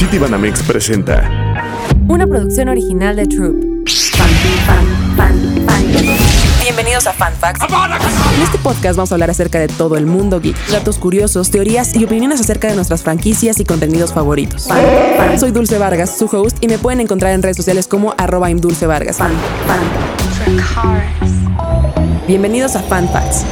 City Banamex presenta Una producción original de Troop. Bienvenidos a Fan Facts. En este podcast vamos a hablar acerca de todo el mundo geek, datos curiosos, teorías y opiniones acerca de nuestras franquicias y contenidos favoritos. Soy Dulce Vargas, su host, y me pueden encontrar en redes sociales como arroba Vargas. Bienvenidos a Fan Facts.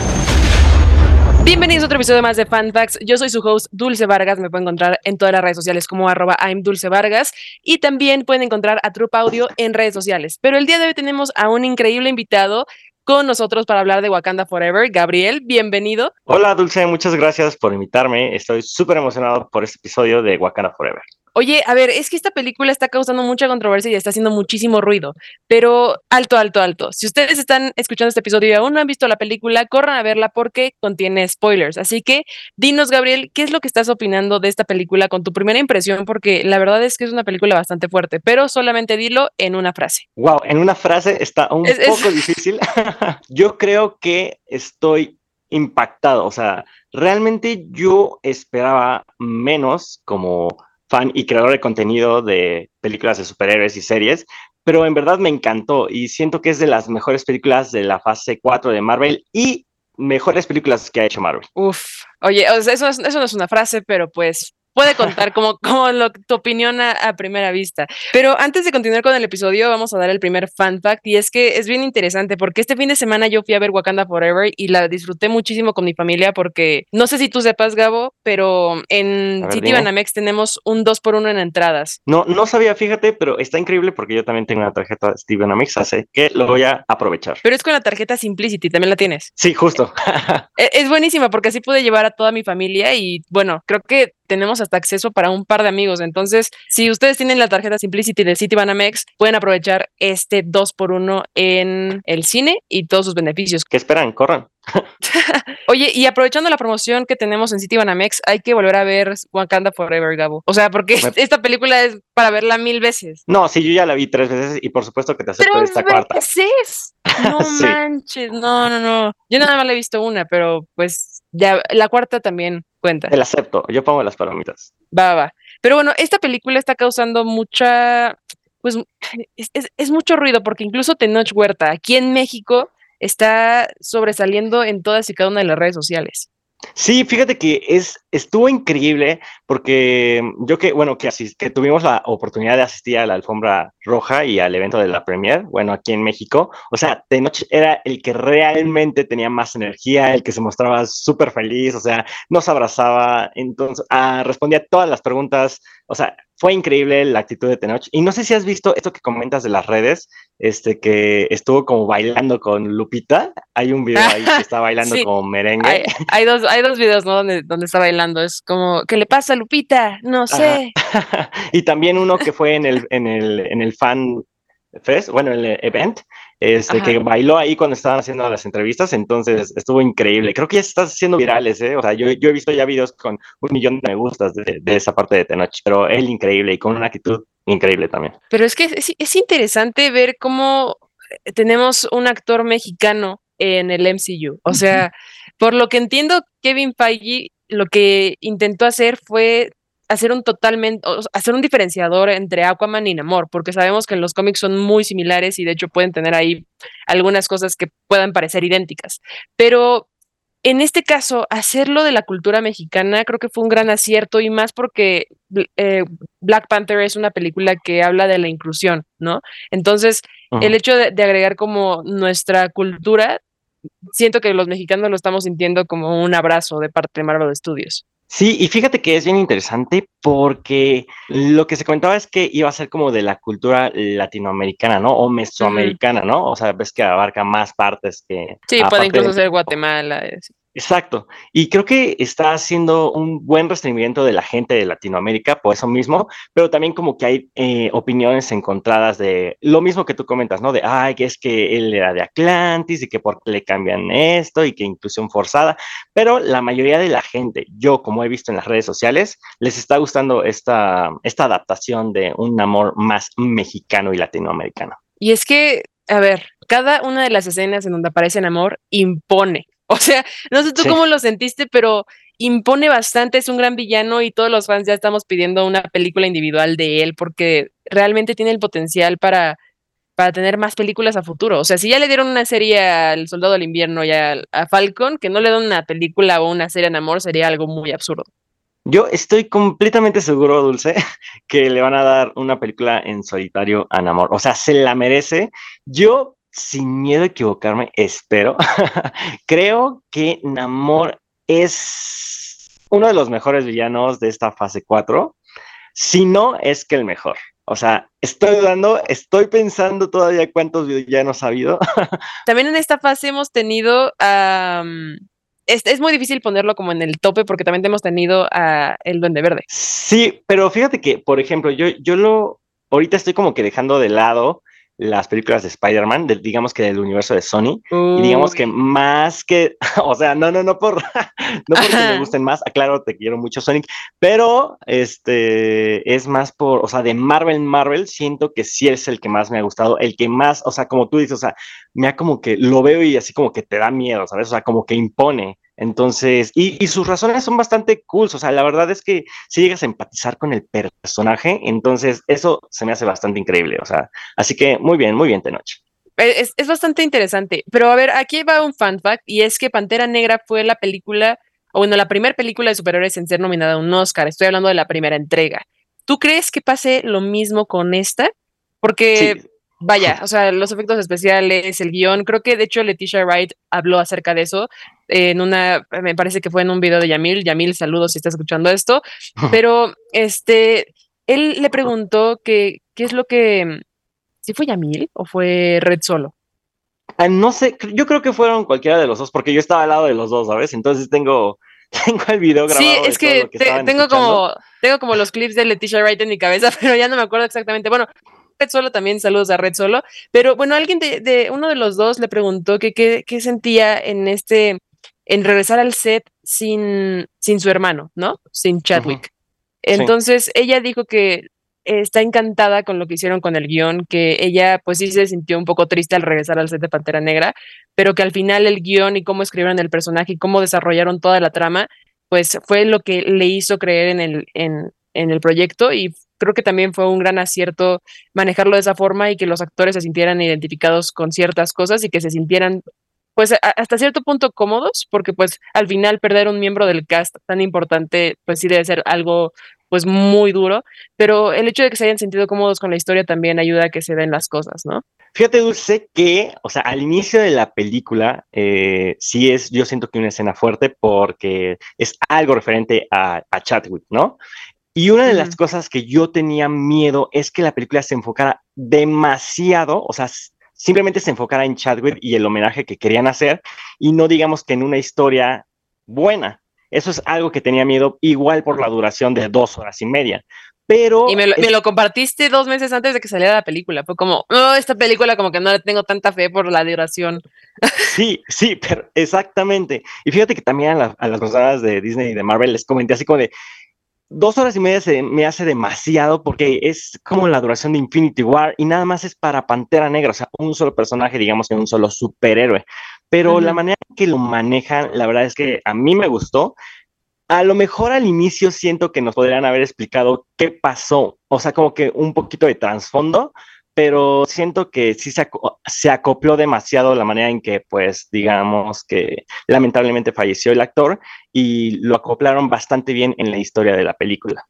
Bienvenidos a otro episodio más de Fan Facts. Yo soy su host Dulce Vargas. Me pueden encontrar en todas las redes sociales como arroba I'm Vargas. Y también pueden encontrar a Troop Audio en redes sociales. Pero el día de hoy tenemos a un increíble invitado con nosotros para hablar de Wakanda Forever. Gabriel, bienvenido. Hola Dulce, muchas gracias por invitarme. Estoy súper emocionado por este episodio de Wakanda Forever. Oye, a ver, es que esta película está causando mucha controversia y está haciendo muchísimo ruido, pero alto, alto, alto. Si ustedes están escuchando este episodio y aún no han visto la película, corran a verla porque contiene spoilers. Así que dinos, Gabriel, ¿qué es lo que estás opinando de esta película con tu primera impresión? Porque la verdad es que es una película bastante fuerte, pero solamente dilo en una frase. Wow, en una frase está un poco difícil. yo creo que estoy impactado, o sea, realmente yo esperaba menos como fan y creador de contenido de películas de superhéroes y series, pero en verdad me encantó y siento que es de las mejores películas de la fase 4 de Marvel y mejores películas que ha hecho Marvel. Uf, oye, eso, no es una frase, pero pues puede contar como, como lo, tu opinión a, primera vista. Pero antes de continuar con el episodio, vamos a dar el primer fan fact y es que es bien interesante porque este fin de semana yo fui a ver Wakanda Forever y la disfruté muchísimo con mi familia porque no sé si tú sepas, Gabo, pero en City Banamex tenemos un 2 por 1 en entradas. No, no sabía, fíjate, pero está increíble porque yo también tengo una tarjeta de City Banamex, así que lo voy a aprovechar. Pero es con la tarjeta Simplicity, ¿también la tienes? Sí, justo. E, es buenísima porque así pude llevar a toda mi familia y bueno, creo que tenemos hasta acceso para un par de amigos. Entonces, si ustedes tienen la tarjeta Simplicity del Citibanamex, pueden aprovechar este 2 por 1 en el cine y todos sus beneficios. ¿Qué esperan? Corran. Oye, y aprovechando la promoción que tenemos en Citibanamex, hay que volver a ver Wakanda Forever, Gabo. O sea, porque esta película es para verla mil veces. No, sí, yo ya la vi tres veces y por supuesto que te acepto esta cuarta. veces? No manches, no, no, no. Yo nada más la he visto una, pero pues ya la cuarta también Cuenta. El acepto, yo pongo las palomitas. Va, va, Pero bueno, esta película está causando mucha, pues es, es mucho ruido porque incluso Tenoch Huerta aquí en México está sobresaliendo en todas y cada una de las redes sociales. Sí, fíjate que es, estuvo increíble porque yo que, bueno, que, que tuvimos la oportunidad de asistir a la alfombra roja y al evento de la premier, bueno, aquí en México, o sea, de noche era el que realmente tenía más energía, el que se mostraba súper feliz, o sea, nos abrazaba, entonces ah, respondía a todas las preguntas, o sea, fue increíble la actitud de Tenoch. Y no sé si has visto esto que comentas de las redes, este que estuvo como bailando con Lupita. Hay un video ahí que está bailando como merengue. Hay, dos, hay dos videos, ¿no? Donde, donde está bailando. Es como, ¿qué le pasa a Lupita? No sé. y también uno que fue en el, en el, en el fan fest, bueno, el event, este, que bailó ahí cuando estaban haciendo las entrevistas, entonces estuvo increíble. Creo que ya está haciendo virales, ¿eh? O sea, yo, yo he visto ya videos con un millón de me gustas de, esa parte de Tenoch, pero él increíble y con una actitud increíble también. Pero es que es, es interesante ver cómo tenemos un actor mexicano en el MCU. O sea, por lo que entiendo, Kevin Feige lo que intentó hacer fue hacer un totalmente, hacer un diferenciador entre Aquaman y Namor, porque sabemos que en los cómics son muy similares y de hecho pueden tener ahí algunas cosas que puedan parecer idénticas. Pero en este caso, hacerlo de la cultura mexicana creo que fue un gran acierto y más porque eh, Black Panther es una película que habla de la inclusión, ¿no? Entonces, el hecho de, de agregar como nuestra cultura, siento que los mexicanos lo estamos sintiendo como un abrazo de parte de Marvel Studios. Sí, y fíjate que es bien interesante porque lo que se comentaba es que iba a ser como de la cultura latinoamericana, ¿no? O mesoamericana, ¿no? O sea, ves que abarca más partes que... Sí, puede incluso ser Guatemala. Exacto. Y creo que está haciendo un buen restringimiento de la gente de Latinoamérica por eso mismo, pero también como que hay eh, opiniones encontradas de lo mismo que tú comentas, ¿no? De, ay, que es que él era de Atlantis y que por qué le cambian esto y que inclusión forzada, pero la mayoría de la gente, yo como he visto en las redes sociales, les está gustando esta, esta adaptación de un amor más mexicano y latinoamericano. Y es que, a ver, cada una de las escenas en donde aparece el amor impone. O sea, no sé tú cómo lo sentiste, pero impone bastante, es un gran villano y todos los fans ya estamos pidiendo una película individual de él porque realmente tiene el potencial para, para tener más películas a futuro. O sea, si ya le dieron una serie al Soldado del Invierno y a, Falcon, que no le den una película o una serie en amor sería algo muy absurdo. Yo estoy completamente seguro, Dulce, que le van a dar una película en solitario a Namor. O sea, se la merece. Yo, sin miedo a equivocarme, espero. Creo que Namor es uno de los mejores villanos de esta fase 4. Si no, es que el mejor. O sea, estoy dudando, estoy pensando todavía cuántos villanos ha habido. También en esta fase hemos tenido es, muy difícil ponerlo como en el tope porque también hemos tenido a el Duende Verde. Sí, pero fíjate que, por ejemplo, yo, yo lo, ahorita estoy como que dejando de lado las películas de Spider-Man, digamos que del universo de Sony, y digamos que más que, o sea, no, no, no por, no porque me gusten más, aclaro, te quiero mucho Sonic, pero este es más por, o sea, de Marvel Marvel, siento que sí es el que más me ha gustado, el que más, o sea, como tú dices, o sea, me ha como que lo veo y así como que te da miedo, ¿sabes? O sea, como que impone. Entonces, y, sus razones son bastante cool, o sea, la verdad es que si llegas a empatizar con el personaje, entonces eso se me hace bastante increíble, o sea, así que muy bien, muy bien, Tenoch. Es, es bastante interesante, pero a ver, aquí va un fun fact, y es que Pantera Negra fue la película, o bueno, la primera película de superhéroes en ser nominada a un Oscar, estoy hablando de la primera entrega. ¿Tú crees que pase lo mismo con esta? Porque... Vaya, o sea, los efectos especiales, el guion, creo que de hecho Leticia Wright habló acerca de eso en una, me parece que fue en un video de Yamil, Yamil, saludos si está escuchando esto, pero este, él le preguntó que, qué es lo que, si fue Yamil o fue Red Solo. Ah, no sé, yo creo que fueron cualquiera de los dos, porque yo estaba al lado de los dos, ¿sabes? Entonces tengo, tengo el video grabado. Sí, es que, tengo como tengo como los clips de Leticia Wright en mi cabeza, pero ya no me acuerdo exactamente. Bueno, Red Solo también, saludos a Red Solo. Pero bueno, alguien de, uno de los dos le preguntó que qué sentía en este, en regresar al set sin, sin su hermano, ¿no? Sin Chadwick. Entonces ella dijo que está encantada con lo que hicieron con el guion, que ella pues sí se sintió un poco triste al regresar al set de Pantera Negra, pero que al final el guion y cómo escribieron el personaje y cómo desarrollaron toda la trama, pues fue lo que le hizo creer en el, en, en el proyecto y creo que también fue un gran acierto manejarlo de esa forma y que los actores se sintieran identificados con ciertas cosas y que se sintieran pues hasta cierto punto cómodos, porque pues al final perder un miembro del cast tan importante, pues sí debe ser algo pues muy duro, pero el hecho de que se hayan sentido cómodos con la historia también ayuda a que se den las cosas, ¿no? Fíjate, Dulce, que, o sea, al inicio de la película, eh, sí es, yo siento que una escena fuerte porque es algo referente a, a Chadwick, ¿no? Y una de las cosas que yo tenía miedo es que la película se enfocara demasiado, o sea, simplemente se enfocara en Chadwick y el homenaje que querían hacer y no digamos que en una historia buena. Eso es algo que tenía miedo igual por la duración de dos horas y media. Pero y me lo, compartiste dos meses antes de que saliera la película. Fue como, oh, esta película como que no le tengo tanta fe por la duración. Sí, sí, pero exactamente. Y fíjate que también a, a las personas de Disney y de Marvel les comenté así como de, dos horas y media se me hace demasiado porque es como la duración de Infinity War y nada más es para Pantera Negra, o sea, un solo personaje, digamos que un solo superhéroe. Pero la manera que lo manejan, la verdad es que a mí me gustó. A lo mejor al inicio siento que nos podrían haber explicado qué pasó, o sea, como que un poquito de trasfondo, pero siento que sí se, se, acopló demasiado la manera en que, pues, digamos que lamentablemente falleció el actor y lo acoplaron bastante bien en la historia de la película.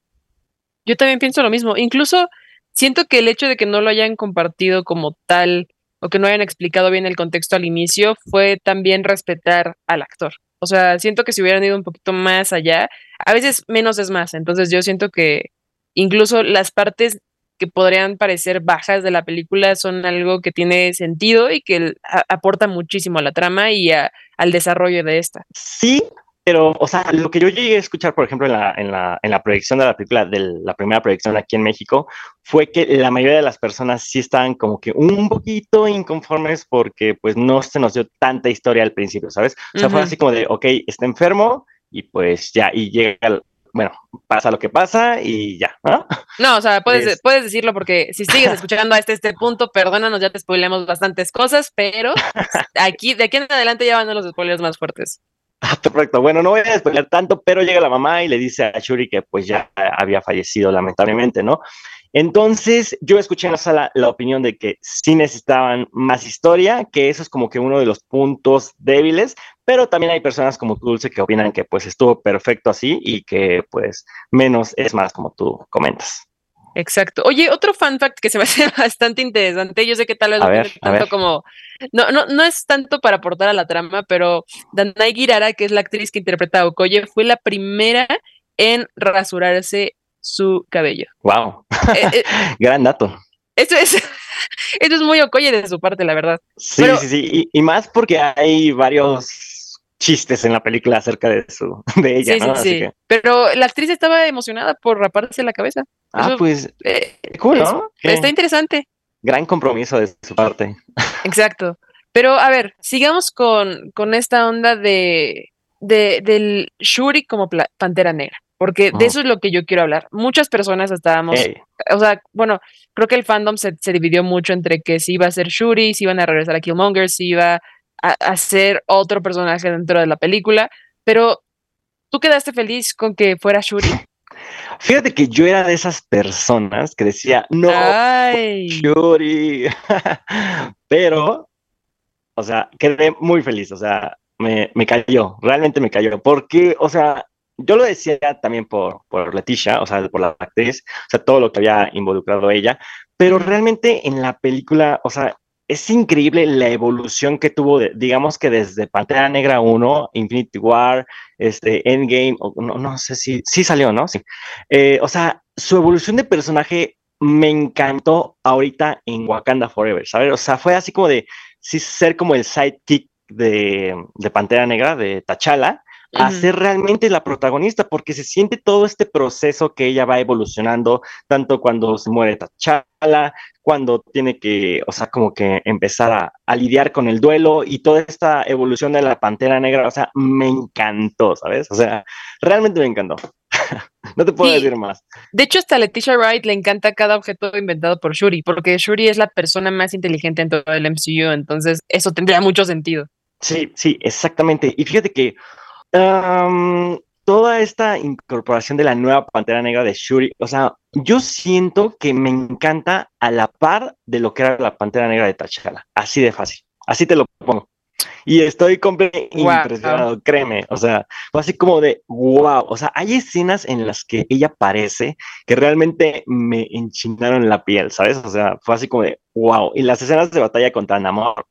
Yo también pienso lo mismo. Incluso siento que el hecho de que no lo hayan compartido como tal o que no hayan explicado bien el contexto al inicio fue también respetar al actor. O sea, siento que si hubieran ido un poquito más allá, a veces menos es más. Entonces yo siento que incluso las partes que podrían parecer bajas de la película son algo que tiene sentido y que aporta muchísimo a la trama y al desarrollo de esta. Sí, pero, o sea, lo que yo llegué a escuchar, por ejemplo, en la, en la, en la proyección de la película, de la primera proyección aquí en México, fue que la mayoría de las personas sí estaban como que un poquito inconformes porque pues no se nos dio tanta historia al principio, ¿sabes? O sea, fue así como de, ok, está enfermo y pues ya, y llega bueno, pasa lo que pasa y ya, ¿no? No, o sea, puedes, puedes decirlo porque si sigues escuchando hasta este punto, perdónanos, ya te spoilemos bastantes cosas, pero aquí, de aquí en adelante ya van los spoilers más fuertes. Ah, perfecto. Bueno, no voy a despegar tanto, pero llega la mamá y le dice a Shuri que pues ya había fallecido lamentablemente, ¿no? Entonces, yo escuché en la sala la opinión de que sí necesitaban más historia, que eso es como que uno de los puntos débiles, pero también hay personas como tú, Dulce, que opinan que pues estuvo perfecto así y que pues menos es más, como tú comentas. Exacto. Oye, otro fun fact que se me hace bastante interesante, yo sé que tal vez no es tanto como, no, no, no es tanto para aportar a la trama, pero Danai Girara, que es la actriz que interpreta a Okoye, fue la primera en rasurarse su cabello. Wow. Eh, eh, Gran dato. Esto es, esto es muy Okoye de su parte, la verdad. Sí, sí, sí. Y, más porque hay varios chistes en la película acerca de su, de ella, ¿no? Sí, sí. Pero la actriz estaba emocionada por raparse la cabeza. Ah, pues eh, cool, ¿no? está interesante. Gran compromiso de su parte. Exacto. Pero a ver, sigamos con, con esta onda de, de, del Shuri como pantera negra porque de eso es lo que yo quiero hablar. Muchas personas estábamos, o sea, bueno, creo que el fandom se, dividió mucho entre que si iba a ser Shuri, si iban a regresar a Killmonger, si iba a, a, ser otro personaje dentro de la película, pero ¿tú quedaste feliz con que fuera Shuri? Fíjate que yo era de esas personas que decía, no, Shuri, pero, o sea, quedé muy feliz, o sea, me, me cayó, realmente me cayó, porque, o sea, yo lo decía también por, por Leticia, o sea, por la actriz, o sea, todo lo que había involucrado ella, pero realmente en la película, o sea, es increíble la evolución que tuvo, digamos que desde Pantera Negra 1, Infinity War, este, Endgame, no, no sé si, sí salió, ¿no? Sí. Eh, o sea, su evolución de personaje me encantó ahorita en Wakanda Forever, ¿sabes? O sea, fue así como de, sí, ser como el sidekick de, de Pantera Negra, de T'Challa, a ser realmente la protagonista, porque se siente todo este proceso que ella va evolucionando, tanto cuando se muere T'Challa, cuando tiene que, o sea, como que empezar a, lidiar con el duelo y toda esta evolución de la Pantera Negra, o sea, me encantó, ¿sabes? O sea, realmente me encantó. no te puedo decir más. De hecho, hasta Leticia Wright le encanta cada objeto inventado por Shuri, porque Shuri es la persona más inteligente en todo el MCU, entonces eso tendría mucho sentido. Sí, sí, exactamente. Y fíjate que toda esta incorporación de la nueva Pantera Negra de Shuri, o sea, yo siento que me encanta a la par de lo que era la Pantera Negra de T'Challa. Así de fácil. Así te lo pongo. Y estoy completamente impresionado, créeme. O sea, fue así como de wow. O sea, hay escenas en las que ella aparece que realmente me enchinaron la piel, ¿sabes? O sea, fue así como de wow. Y las escenas de batalla contra Namor,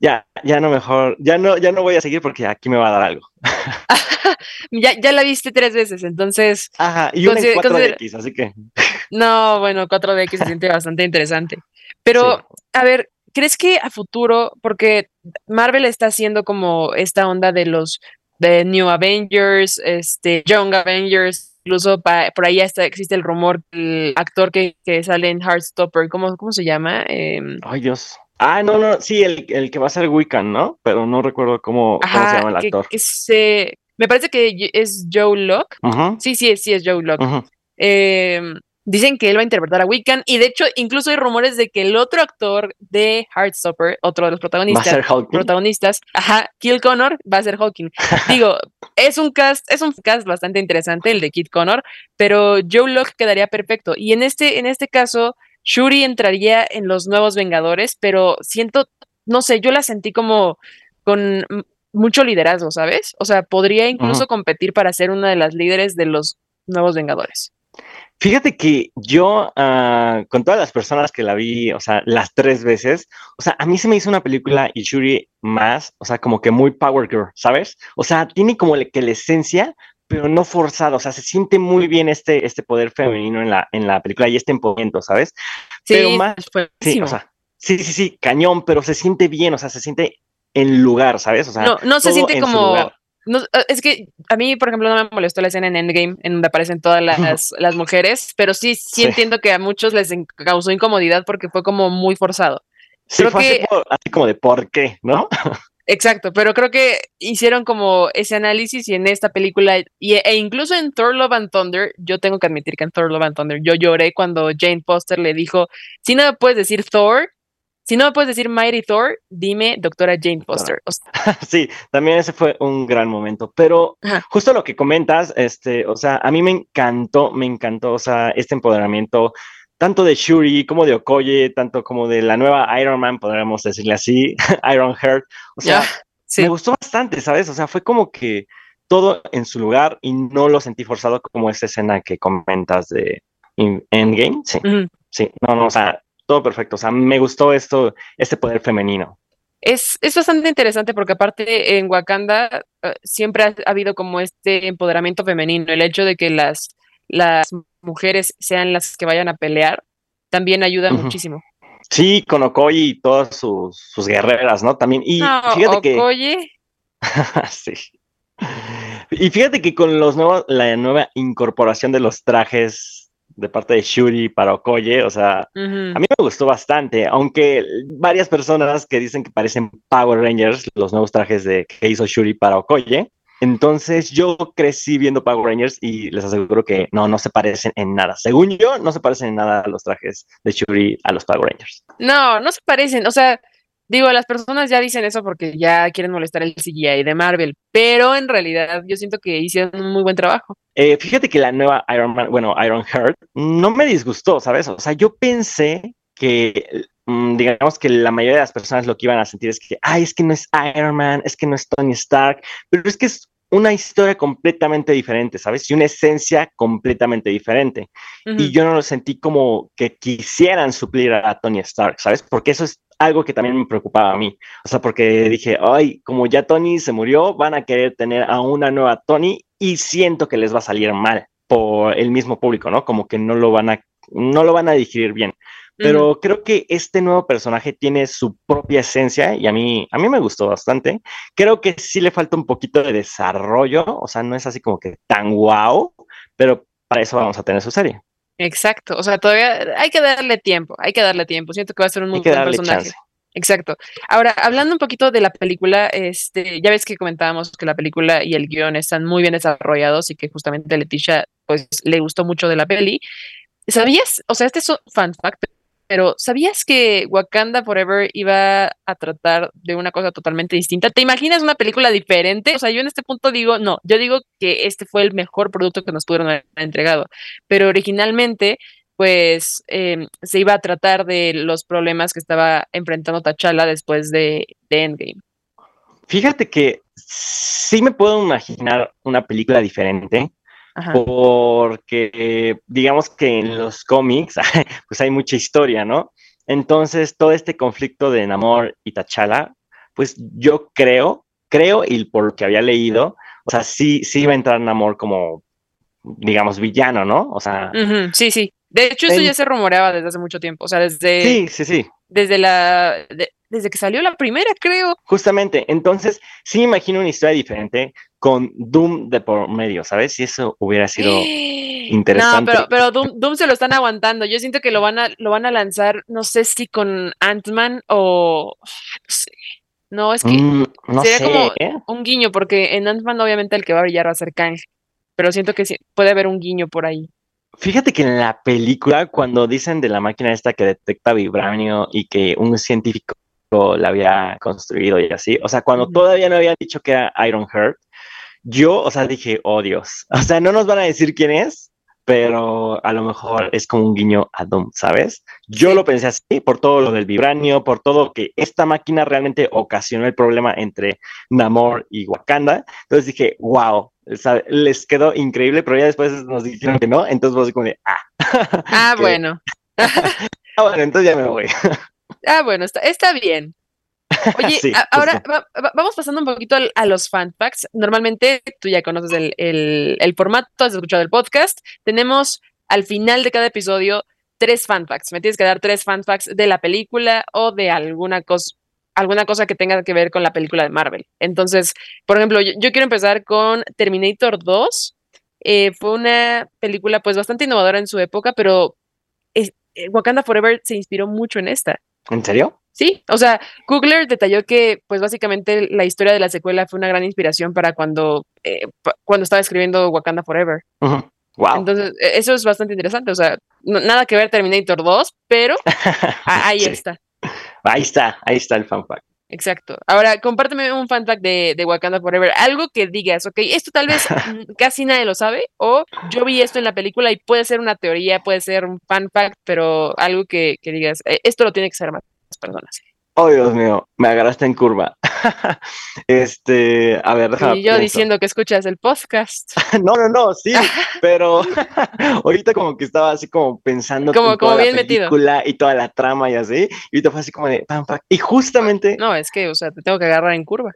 ya, ya no mejor, ya no, ya no voy a seguir porque aquí me va a dar algo. ya, ya la viste tres veces, entonces. Ajá, y una 4DX, así que. no, bueno, 4DX se siente bastante interesante. Pero, a ver, ¿crees que a futuro, porque Marvel está haciendo como esta onda de los de New Avengers, este, Young Avengers, incluso por ahí hasta existe el rumor el actor que, que sale en Heartstopper, ¿cómo, cómo se llama? Em, Ay, Dios. Ah, no, no, sí, el, el que va a ser Wiccan, ¿no? Pero no recuerdo cómo, se llama el actor. Que, se, me parece que es Joe Locke. Sí, sí, sí, es Joe Locke. Em, dicen que él va a interpretar a Wiccan y de hecho incluso hay rumores de que el otro actor de Heartstopper, otro de los protagonistas, protagonistas, ajá, Kill Connor va a ser Hawking. Digo, es un cast, es un cast bastante interesante el de Kid Connor, pero Joe Locke quedaría perfecto y en este en este caso Shuri entraría en los nuevos Vengadores, pero siento, no sé, yo la sentí como con mucho liderazgo, ¿sabes? O sea, podría incluso competir para ser una de las líderes de los nuevos Vengadores. Fíjate que yo, ah, con todas las personas que la vi, o sea, las tres veces, o sea, a mí se me hizo una película y Shuri más, o sea, como que muy Power Girl, ¿sabes? O sea, tiene como que la esencia, pero no forzado, o sea, se siente muy bien este, este poder femenino en la, en la película y este empoderamiento, ¿sabes? Sí, pero más, sí, o sea, sí, sí, sí, cañón, pero se siente bien, o sea, se siente en lugar, ¿sabes? O sea, no, no se siente como... No, es que a mí, por ejemplo, no me molestó la escena en Endgame en donde aparecen todas las, las mujeres, pero sí, sí, entiendo que a muchos les causó incomodidad porque fue como muy forzado. Sí, fue así, como, así como de por qué, ¿no? Exacto, pero creo que hicieron como ese análisis y en esta película, y, e incluso en Thor Love and Thunder, yo tengo que admitir que en Thor Love and Thunder yo lloré cuando Jane Foster le dijo, si no me puedes decir Thor, si no me puedes decir Mighty Thor, dime doctora Jane Foster. sí, también ese fue un gran momento, pero justo lo que comentas, este, o sea, a mí me encantó, me encantó, o sea, este empoderamiento tanto de Shuri como de Okoye, tanto como de la nueva Iron Man, podríamos decirle así, Iron Heart. O sea, me gustó bastante, ¿sabes? O sea, fue como que todo en su lugar y no lo sentí forzado como esta escena que comentas de Endgame. Sí, sí, no, no, o sea, todo perfecto. O sea, me gustó esto, este poder femenino. Es, es bastante interesante porque aparte en Wakanda eh, siempre ha, habido como este empoderamiento femenino, el hecho de que las, las mujeres sean las que vayan a pelear, también ayuda muchísimo. Sí, con Okoye y todas sus, guerreras, ¿no? También. Y fíjate Okoye. que. sí. Y fíjate que con los nuevos, la nueva incorporación de los trajes de parte de Shuri para Okoye, o sea, a mí me gustó bastante, aunque varias personas que dicen que parecen Power Rangers, los nuevos trajes de, que hizo Shuri para Okoye, entonces yo crecí viendo Power Rangers y les aseguro que no, no se parecen en nada. Según yo, no se parecen en nada a los trajes de Shuri a los Power Rangers. No, no se parecen. O sea, digo, las personas ya dicen eso porque ya quieren molestar el CGI de Marvel, pero en realidad yo siento que hicieron un muy buen trabajo. Eh, fíjate que la nueva Iron Man, bueno, Iron Heart, no me disgustó, ¿sabes? O sea, yo pensé que mm, digamos que la mayoría de las personas lo que iban a sentir es que, ay, es que no es Iron Man, es que no es Tony Stark, pero es que es una historia completamente diferente, ¿sabes? Y una esencia completamente diferente. Y yo no lo sentí como que quisieran suplir a Tony Stark, ¿sabes? Porque eso es algo que también me preocupaba a mí. O sea, porque dije, ay, como ya Tony se murió, van a querer tener a una nueva Tony y siento que les va a salir mal por el mismo público, ¿no? Como que no lo van a, no lo van a digerir bien. Pero creo que este nuevo personaje tiene su propia esencia y a mí, a mí me gustó bastante. Creo que sí le falta un poquito de desarrollo, o sea, no es así como que tan guau, pero para eso vamos a tener su serie. Exacto, o sea, todavía hay que darle tiempo, hay que darle tiempo. Siento que va a ser un muy buen personaje. Exacto. Ahora, hablando un poquito de la película, este, ya ves que comentábamos que la película y el guion están muy bien desarrollados y que justamente Leticia, pues, le gustó mucho de la peli. ¿Sabías? O sea, este es un fan fact, pero ¿sabías que Wakanda Forever iba a tratar de una cosa totalmente distinta? ¿Te imaginas una película diferente? O sea, yo en este punto digo, no, yo digo que este fue el mejor producto que nos pudieron haber entregado, pero originalmente pues em, se iba a tratar de los problemas que estaba enfrentando T'Challa después de, de Endgame. Fíjate que sí me puedo imaginar una película diferente, porque digamos que en los cómics pues hay mucha historia, ¿no? Entonces todo este conflicto de Namor y T'Challa, pues yo creo, creo y por lo que había leído, o sea, sí, sí iba a entrar Namor como, digamos, villano, ¿no? O sea... sí, sí. De hecho, eso ya se rumoreaba desde hace mucho tiempo, o sea, desde... Sí, sí, sí. Desde la desde que salió la primera, creo. Justamente, entonces sí imagino una historia diferente con Doom de por medio, ¿sabes? Si eso hubiera sido interesante. No, pero, pero Doom, se lo están aguantando. Yo siento que lo van a, lo van a lanzar, no sé si con Ant-Man o no sé. No, es que mm, sería como ¿eh? un guiño, porque en Ant-Man obviamente el que va a brillar va a ser Kang. Pero siento que sí, puede haber un guiño por ahí. Fíjate que en la película, cuando dicen de la máquina esta que detecta vibranio y que un científico la había construido y así. O sea, cuando todavía no habían dicho que era Iron Heart, yo, o sea, dije, oh Dios. O sea, no nos van a decir quién es, pero a lo mejor es como un guiño a Doom, ¿sabes? Yo lo pensé así por todo lo del vibranio, por todo que esta máquina realmente ocasionó el problema entre Namor y Wakanda. Entonces dije, wow, les quedó increíble, pero ya después nos dijeron que no, entonces vos como de, ah. Ah, bueno. ah, bueno, entonces ya me voy. Ah, bueno, está, está bien. Oye, ahora vamos pasando un poquito a, los fan facts. Normalmente tú ya conoces el, formato, has escuchado el podcast. Tenemos al final de cada episodio tres fan facts. Me tienes que dar tres fan facts de la película o de alguna cosa alguna cosa que tenga que ver con la película de Marvel. Entonces, por ejemplo, yo, quiero empezar con Terminator 2. Eh, fue una película pues bastante innovadora en su época, pero eh, Wakanda Forever se inspiró mucho en esta. ¿En serio? Sí, o sea, Kugler detalló que, pues básicamente la historia de la secuela fue una gran inspiración para cuando, eh, cuando estaba escribiendo Wakanda Forever. Wow. Entonces, e, eso es bastante interesante. O sea, nada que ver Terminator 2, pero ahí está. Ahí está, ahí está el fan fact. Exacto. Ahora, compárteme un fan fact de, de, Wakanda Forever. Algo que digas, ok, esto tal vez casi nadie lo sabe, o yo vi esto en la película y puede ser una teoría, puede ser un fan fact, pero algo que, que digas, eh, esto lo tiene que ser más personas. Oh, Dios mío, me agarraste en curva. este, a ver, déjame. Y yo diciendo que escuchas el podcast. no, no, no, sí, pero ahorita como que estaba así como pensando como, como toda bien la película metido. y toda la trama y así, y ahorita fue así como de pam, pam. Y justamente. No, es que, o sea, te tengo que agarrar en curva.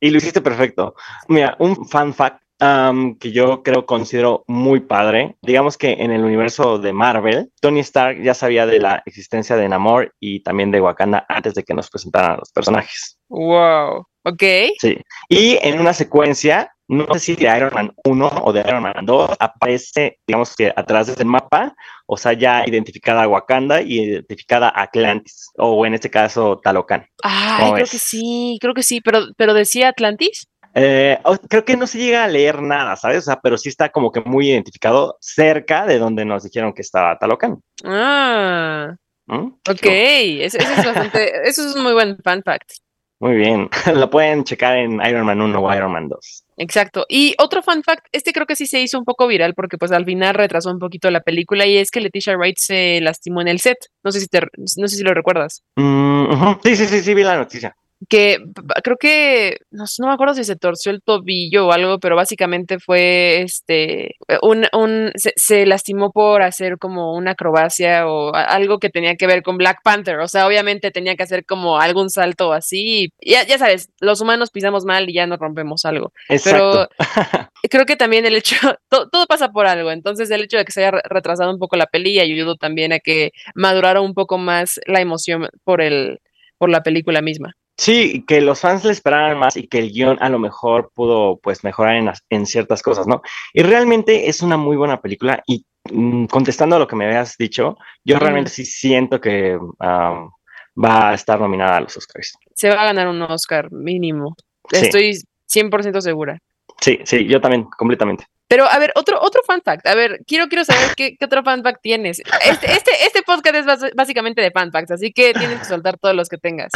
y lo hiciste perfecto. Mira, un fan fact Um, que yo creo considero muy padre. Digamos que en el universo de Marvel, Tony Stark ya sabía de la existencia de Namor y también de Wakanda antes de que nos presentaran a los personajes. Wow, ok. Sí, y en una secuencia, no sé si de Iron Man 1 o de Iron Man 2, aparece, digamos que atrás del mapa, o sea, ya identificada Wakanda y identificada Atlantis, o en este caso Talocan. Ah, creo que sí, creo que sí, pero, pero decía Atlantis. Eh, creo que no se llega a leer nada, ¿sabes? O sea, pero sí está como que muy identificado cerca de donde nos dijeron que estaba Talocan. Ah, ¿Mm? ok. Eso, eso, es bastante, eso es un muy buen fan fact. Muy bien. Lo pueden checar en Iron Man 1 o Iron Man 2. Exacto. Y otro fan fact, este creo que sí se hizo un poco viral porque pues al final retrasó un poquito la película y es que Leticia Wright se lastimó en el set. No sé si te, no sé si lo recuerdas. Mm, uh -huh. Sí, sí, sí, sí, vi la noticia que creo que no, no, me acuerdo si se torció el tobillo o algo, pero básicamente fue este un, un se, se, lastimó por hacer como una acrobacia o algo que tenía que ver con Black Panther. O sea, obviamente tenía que hacer como algún salto así. Ya, ya sabes, los humanos pisamos mal y ya nos rompemos algo. Exacto. Pero creo que también el hecho, todo, todo, pasa por algo. Entonces, el hecho de que se haya retrasado un poco la peli ayudó también a que madurara un poco más la emoción por el por la película misma. Sí, que los fans le esperaran más y que el guion a lo mejor pudo pues mejorar en, en ciertas cosas, ¿no? Y realmente es una muy buena película y mm, contestando a lo que me habías dicho, yo mm. realmente sí siento que um, va a estar nominada a los Oscars. Se va a ganar un Oscar mínimo. Sí. Estoy 100% segura. Sí, sí, yo también, completamente. Pero, a ver, otro, otro fan fact. A ver, quiero, quiero saber qué, qué otro fan fact tienes. Este, este, este podcast es básicamente de fan facts, así que tienes que soltar todos los que tengas.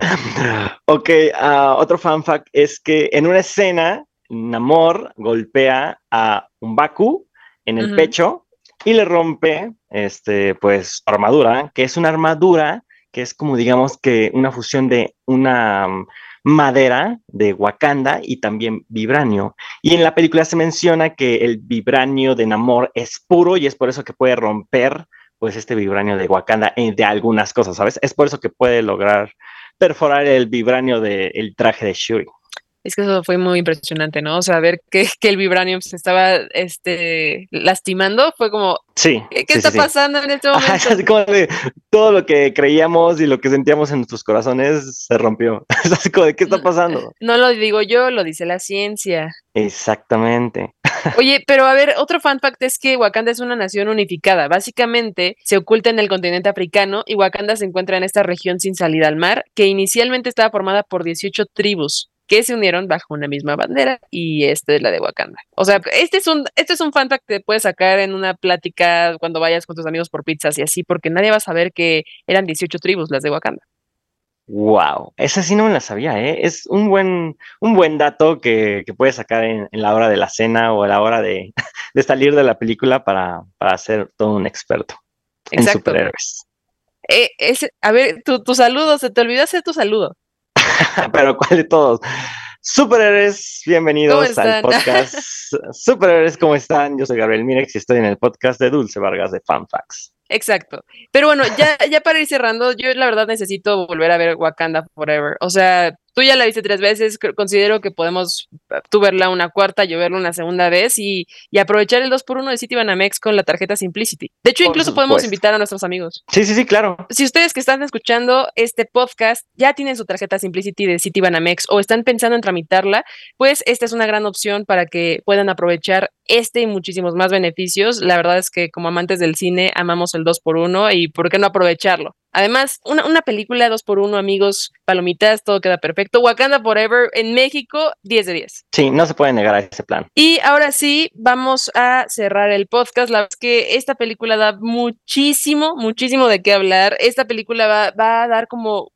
ok, uh, otro fan fact es que en una escena, Namor golpea a un Baku en el uh -huh. pecho y le rompe, este, pues, armadura, que es una armadura que es como, digamos, que una fusión de una madera de Wakanda y también vibranio. Y en la película se menciona que el vibranio de Namor es puro y es por eso que puede romper pues este vibranio de Wakanda de algunas cosas, ¿sabes? Es por eso que puede lograr perforar el vibranio del de traje de Shuri. Es que eso fue muy impresionante, ¿no? O sea, ver que, que el vibranium se estaba este, lastimando fue como, sí, ¿qué, qué sí, está sí, pasando en este momento? Ajá, es como de, todo lo que creíamos y lo que sentíamos en nuestros corazones se rompió. Es así como de, ¿qué está pasando? No lo digo yo, lo dice la ciencia. Exactamente. Oye, pero a ver, otro fan fact es que Wakanda es una nación unificada. Básicamente se oculta en el continente africano y Wakanda se encuentra en esta región sin salida al mar, que inicialmente estaba formada por 18 tribus que se unieron bajo una misma bandera y esta es la de Wakanda. O sea, este es un, este es un fan fact que puedes sacar en una plática cuando vayas con tus amigos por pizzas y así, porque nadie va a saber que eran 18 tribus las de Wakanda. Wow, esa sí no me la sabía, ¿eh? Es un buen, un buen dato que, que puedes sacar en, en, la hora de la cena o a la hora de, de salir de la película para, para, ser todo un experto Exacto. en superhéroes. Eh, es, a ver, tu, tu saludo, se te olvidó hacer tu saludo. Pero ¿cuál de todos? Superhéroes, bienvenidos al podcast. Superhéroes, ¿cómo están? Yo soy Gabriel Mirex y estoy en el podcast de Dulce Vargas de FanFacts. Exacto. Pero bueno, ya, ya para ir cerrando, yo la verdad necesito volver a ver Wakanda Forever. O sea, tú ya la viste tres veces, considero que podemos tú verla una cuarta, yo verla una segunda vez y, y aprovechar el 2x1 de City Banamex con la tarjeta Simplicity. De hecho, Por incluso supuesto. podemos invitar a nuestros amigos. Sí, sí, sí, claro. Si ustedes que están escuchando este podcast ya tienen su tarjeta Simplicity de City Banamex o están pensando en tramitarla, pues esta es una gran opción para que puedan aprovechar este y muchísimos más beneficios. La verdad es que como amantes del cine amamos el 2x1 y ¿por qué no aprovecharlo? Además, una, una película dos por uno, amigos, palomitas, todo queda perfecto. Wakanda Forever en México, 10 de 10. Sí, no se puede negar a ese plan. Y ahora sí, vamos a cerrar el podcast. La verdad es que esta película da muchísimo, muchísimo de qué hablar. Esta película va, va a dar como,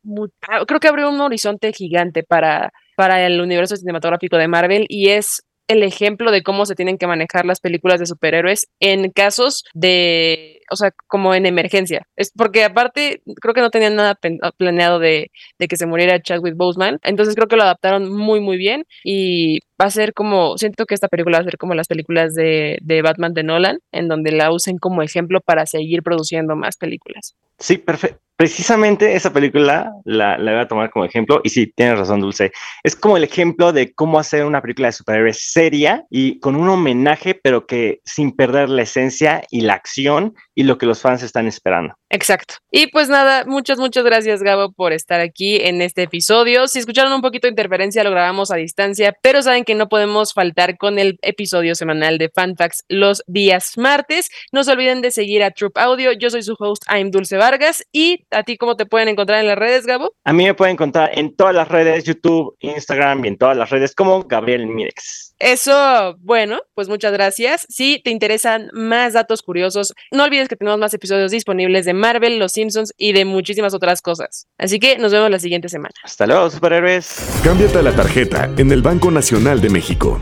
creo que abrió un horizonte gigante para, para el universo cinematográfico de Marvel y es el ejemplo de cómo se tienen que manejar las películas de superhéroes en casos de, o sea, como en emergencia. Es porque aparte creo que no tenían nada planeado de, de que se muriera Chadwick Boseman, entonces creo que lo adaptaron muy muy bien y va a ser como, siento que esta película va a ser como las películas de, de Batman de Nolan, en donde la usen como ejemplo para seguir produciendo más películas. Sí, perfecto. Precisamente esa película la, la, voy a tomar como ejemplo, y sí, tienes razón, Dulce. Es como el ejemplo de cómo hacer una película de superhéroes seria y con un homenaje, pero que sin perder la esencia y la acción y lo que los fans están esperando. Exacto. Y pues nada, muchas, muchas gracias, Gabo, por estar aquí en este episodio. Si escucharon un poquito de interferencia, lo grabamos a distancia, pero saben que no podemos faltar con el episodio semanal de FanFacts los días martes. No se olviden de seguir a Troop Audio. Yo soy su host, I'm Dulce Vargas. ¿Y a ti cómo te pueden encontrar en las redes, Gabo? A mí me pueden encontrar en todas las redes, YouTube, Instagram y en todas las redes como Gabriel Mirex. Eso, bueno, pues muchas gracias. Si te interesan más datos curiosos, no olvides que tenemos más episodios disponibles de Marvel, Los Simpsons y de muchísimas otras cosas. Así que nos vemos la siguiente semana. Hasta luego, superhéroes. Cámbiate la tarjeta en el Banco Nacional de México.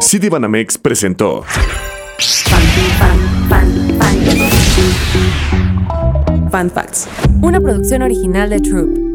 City Banamex presentó. Fan Facts, una producción original de Troop.